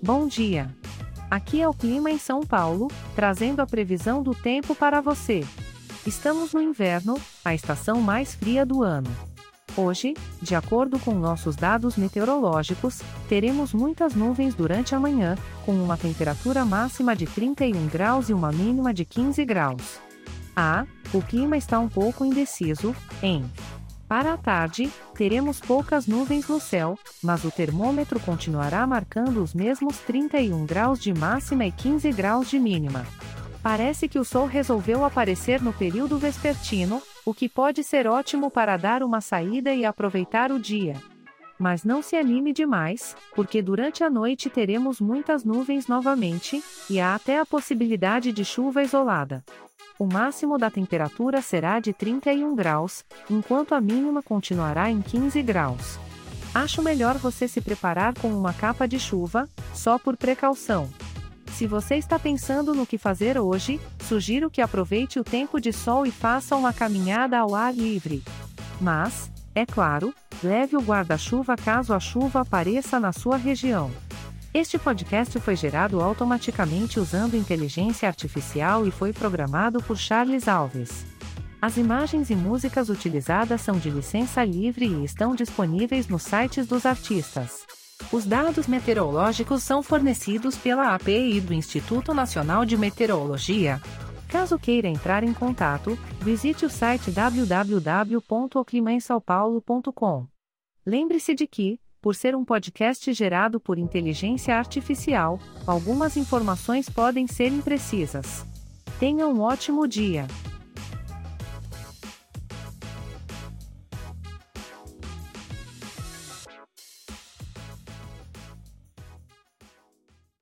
Bom dia! Aqui é o clima em São Paulo, trazendo a previsão do tempo para você. Estamos no inverno, a estação mais fria do ano. Hoje, de acordo com nossos dados meteorológicos, teremos muitas nuvens durante a manhã, com uma temperatura máxima de 31 graus e uma mínima de 15 graus. Ah, o clima está um pouco indeciso, em para a tarde, teremos poucas nuvens no céu, mas o termômetro continuará marcando os mesmos 31 graus de máxima e 15 graus de mínima. Parece que o sol resolveu aparecer no período vespertino, o que pode ser ótimo para dar uma saída e aproveitar o dia. Mas não se anime demais, porque durante a noite teremos muitas nuvens novamente, e há até a possibilidade de chuva isolada o máximo da temperatura será de 31 graus, enquanto a mínima continuará em 15 graus. Acho melhor você se preparar com uma capa de chuva, só por precaução. Se você está pensando no que fazer hoje, sugiro que aproveite o tempo de sol e faça uma caminhada ao ar livre. Mas, é claro, leve o guarda-chuva caso a chuva apareça na sua região. Este podcast foi gerado automaticamente usando inteligência artificial e foi programado por Charles Alves. As imagens e músicas utilizadas são de licença livre e estão disponíveis nos sites dos artistas. Os dados meteorológicos são fornecidos pela API do Instituto Nacional de Meteorologia. Caso queira entrar em contato, visite o site www.oclimainsaopaulo.com. Lembre-se de que, por ser um podcast gerado por inteligência artificial, algumas informações podem ser imprecisas. Tenha um ótimo dia!